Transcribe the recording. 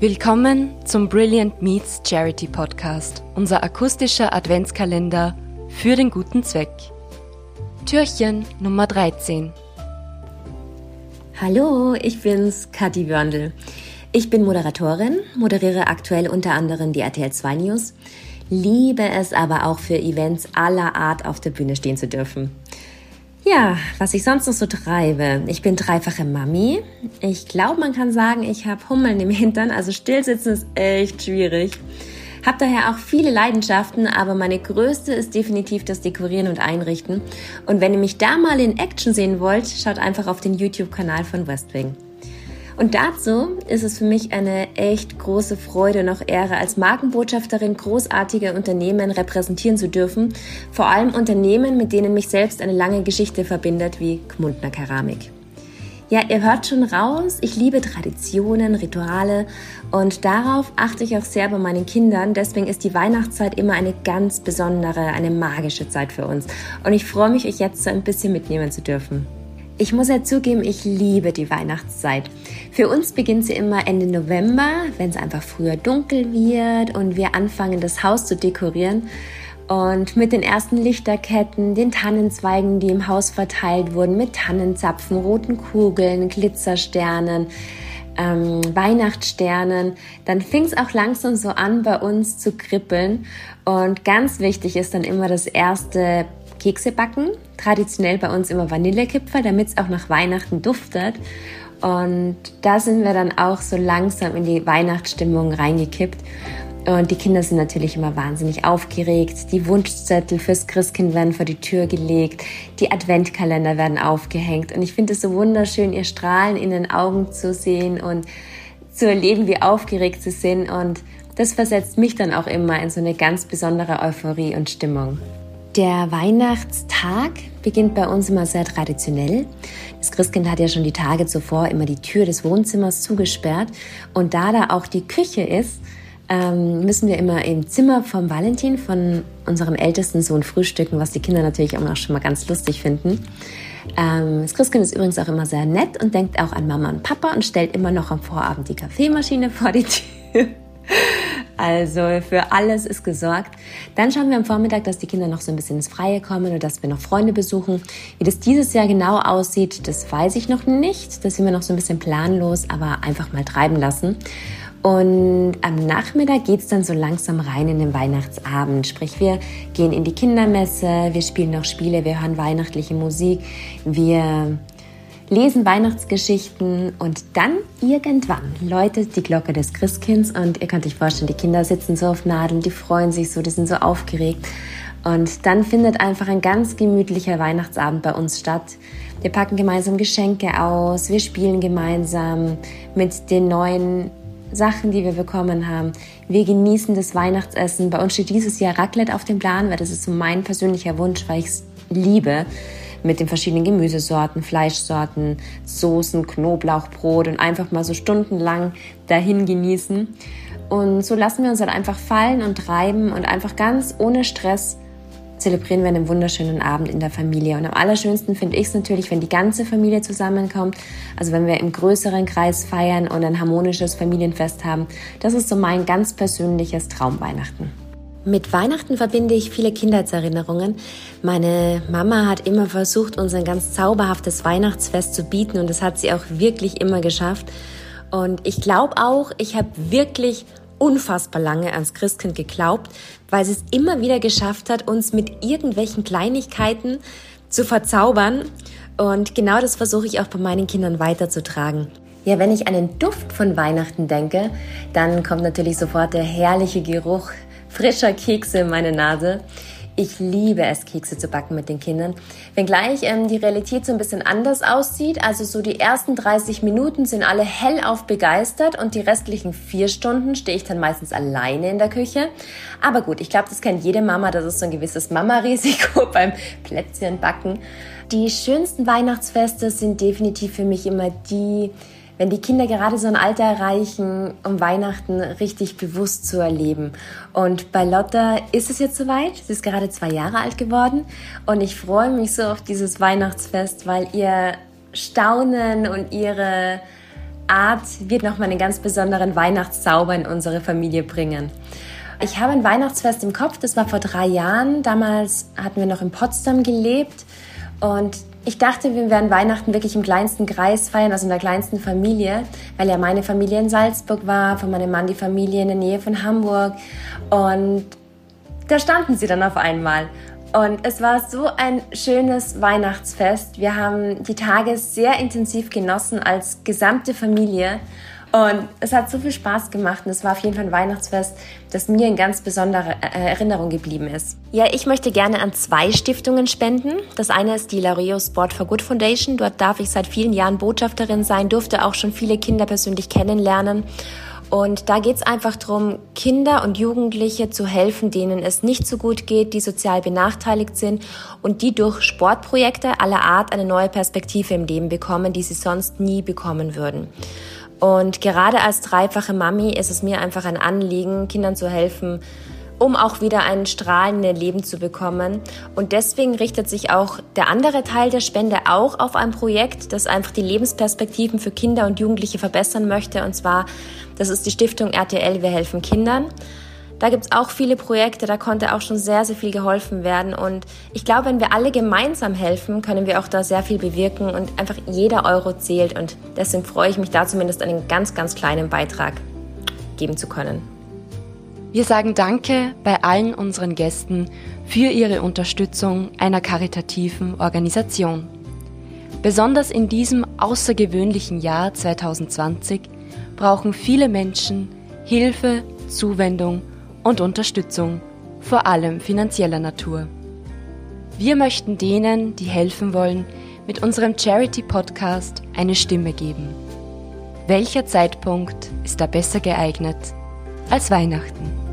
Willkommen zum Brilliant Meets Charity Podcast, unser akustischer Adventskalender für den guten Zweck. Türchen Nummer 13. Hallo, ich bin's, Kathi Wörndl. Ich bin Moderatorin, moderiere aktuell unter anderem die RTL 2 News, liebe es aber auch für Events aller Art auf der Bühne stehen zu dürfen. Ja, was ich sonst noch so treibe. Ich bin dreifache Mami. Ich glaube, man kann sagen, ich habe Hummeln im Hintern, also stillsitzen ist echt schwierig. Hab daher auch viele Leidenschaften, aber meine größte ist definitiv das Dekorieren und Einrichten. Und wenn ihr mich da mal in Action sehen wollt, schaut einfach auf den YouTube-Kanal von Westwing. Und dazu ist es für mich eine echt große Freude und auch Ehre, als Markenbotschafterin großartiger Unternehmen repräsentieren zu dürfen. Vor allem Unternehmen, mit denen mich selbst eine lange Geschichte verbindet, wie Gmundner Keramik. Ja, ihr hört schon raus, ich liebe Traditionen, Rituale und darauf achte ich auch sehr bei meinen Kindern. Deswegen ist die Weihnachtszeit immer eine ganz besondere, eine magische Zeit für uns. Und ich freue mich, euch jetzt so ein bisschen mitnehmen zu dürfen. Ich muss ja zugeben, ich liebe die Weihnachtszeit. Für uns beginnt sie immer Ende November, wenn es einfach früher dunkel wird und wir anfangen, das Haus zu dekorieren. Und mit den ersten Lichterketten, den Tannenzweigen, die im Haus verteilt wurden, mit Tannenzapfen, roten Kugeln, Glitzersternen, ähm, Weihnachtssternen, dann fing es auch langsam so an, bei uns zu kribbeln. Und ganz wichtig ist dann immer das erste Kekse backen. Traditionell bei uns immer Vanillekipferl, damit es auch nach Weihnachten duftet. Und da sind wir dann auch so langsam in die Weihnachtsstimmung reingekippt. Und die Kinder sind natürlich immer wahnsinnig aufgeregt. Die Wunschzettel fürs Christkind werden vor die Tür gelegt. Die Adventkalender werden aufgehängt. Und ich finde es so wunderschön, ihr Strahlen in den Augen zu sehen und zu erleben, wie aufgeregt sie sind. Und das versetzt mich dann auch immer in so eine ganz besondere Euphorie und Stimmung. Der Weihnachtstag beginnt bei uns immer sehr traditionell. Das Christkind hat ja schon die Tage zuvor immer die Tür des Wohnzimmers zugesperrt. Und da da auch die Küche ist, ähm, müssen wir immer im Zimmer vom Valentin, von unserem ältesten Sohn, frühstücken, was die Kinder natürlich auch schon mal ganz lustig finden. Ähm, das Christkind ist übrigens auch immer sehr nett und denkt auch an Mama und Papa und stellt immer noch am Vorabend die Kaffeemaschine vor die Tür. Also für alles ist gesorgt. Dann schauen wir am Vormittag, dass die Kinder noch so ein bisschen ins Freie kommen oder dass wir noch Freunde besuchen. Wie das dieses Jahr genau aussieht, das weiß ich noch nicht. Das sind wir noch so ein bisschen planlos, aber einfach mal treiben lassen. Und am Nachmittag geht's dann so langsam rein in den Weihnachtsabend. Sprich, wir gehen in die Kindermesse, wir spielen noch Spiele, wir hören weihnachtliche Musik, wir lesen Weihnachtsgeschichten und dann irgendwann läutet die Glocke des Christkinds und ihr könnt euch vorstellen, die Kinder sitzen so auf Nadeln, die freuen sich so, die sind so aufgeregt. Und dann findet einfach ein ganz gemütlicher Weihnachtsabend bei uns statt. Wir packen gemeinsam Geschenke aus, wir spielen gemeinsam mit den neuen Sachen, die wir bekommen haben. Wir genießen das Weihnachtsessen. Bei uns steht dieses Jahr Raclette auf dem Plan, weil das ist so mein persönlicher Wunsch, weil ich es liebe mit den verschiedenen Gemüsesorten, Fleischsorten, Soßen, Knoblauchbrot und einfach mal so stundenlang dahin genießen. Und so lassen wir uns halt einfach fallen und treiben und einfach ganz ohne Stress zelebrieren wir einen wunderschönen Abend in der Familie. Und am allerschönsten finde ich es natürlich, wenn die ganze Familie zusammenkommt. Also wenn wir im größeren Kreis feiern und ein harmonisches Familienfest haben. Das ist so mein ganz persönliches Traumweihnachten. Mit Weihnachten verbinde ich viele Kindheitserinnerungen. Meine Mama hat immer versucht, uns ein ganz zauberhaftes Weihnachtsfest zu bieten und das hat sie auch wirklich immer geschafft. Und ich glaube auch, ich habe wirklich unfassbar lange ans Christkind geglaubt, weil sie es immer wieder geschafft hat, uns mit irgendwelchen Kleinigkeiten zu verzaubern. Und genau das versuche ich auch bei meinen Kindern weiterzutragen. Ja, wenn ich an den Duft von Weihnachten denke, dann kommt natürlich sofort der herrliche Geruch frischer Kekse in meine Nase. Ich liebe es, Kekse zu backen mit den Kindern. Wenngleich ähm, die Realität so ein bisschen anders aussieht. Also so die ersten 30 Minuten sind alle hellauf begeistert und die restlichen vier Stunden stehe ich dann meistens alleine in der Küche. Aber gut, ich glaube, das kennt jede Mama. Das ist so ein gewisses Mama-Risiko beim Plätzchenbacken. Die schönsten Weihnachtsfeste sind definitiv für mich immer die, wenn die Kinder gerade so ein Alter erreichen, um Weihnachten richtig bewusst zu erleben. Und bei Lotta ist es jetzt soweit. Sie ist gerade zwei Jahre alt geworden und ich freue mich so auf dieses Weihnachtsfest, weil ihr Staunen und ihre Art wird nochmal einen ganz besonderen Weihnachtszauber in unsere Familie bringen. Ich habe ein Weihnachtsfest im Kopf, das war vor drei Jahren. Damals hatten wir noch in Potsdam gelebt und ich dachte, wir werden Weihnachten wirklich im kleinsten Kreis feiern, also in der kleinsten Familie, weil ja meine Familie in Salzburg war, von meinem Mann die Familie in der Nähe von Hamburg. Und da standen sie dann auf einmal. Und es war so ein schönes Weihnachtsfest. Wir haben die Tage sehr intensiv genossen als gesamte Familie. Und es hat so viel Spaß gemacht und es war auf jeden Fall ein Weihnachtsfest, das mir in ganz besonderer äh, Erinnerung geblieben ist. Ja, ich möchte gerne an zwei Stiftungen spenden. Das eine ist die Lario Sport for Good Foundation. Dort darf ich seit vielen Jahren Botschafterin sein, durfte auch schon viele Kinder persönlich kennenlernen. Und da geht es einfach darum, Kinder und Jugendliche zu helfen, denen es nicht so gut geht, die sozial benachteiligt sind und die durch Sportprojekte aller Art eine neue Perspektive im Leben bekommen, die sie sonst nie bekommen würden. Und gerade als dreifache Mami ist es mir einfach ein Anliegen, Kindern zu helfen, um auch wieder ein strahlendes Leben zu bekommen. Und deswegen richtet sich auch der andere Teil der Spende auch auf ein Projekt, das einfach die Lebensperspektiven für Kinder und Jugendliche verbessern möchte. Und zwar, das ist die Stiftung RTL Wir helfen Kindern. Da gibt's auch viele Projekte, da konnte auch schon sehr, sehr viel geholfen werden. Und ich glaube, wenn wir alle gemeinsam helfen, können wir auch da sehr viel bewirken und einfach jeder Euro zählt. Und deswegen freue ich mich da zumindest einen ganz, ganz kleinen Beitrag geben zu können. Wir sagen Danke bei allen unseren Gästen für ihre Unterstützung einer karitativen Organisation. Besonders in diesem außergewöhnlichen Jahr 2020 brauchen viele Menschen Hilfe, Zuwendung und Unterstützung, vor allem finanzieller Natur. Wir möchten denen, die helfen wollen, mit unserem Charity-Podcast eine Stimme geben. Welcher Zeitpunkt ist da besser geeignet als Weihnachten?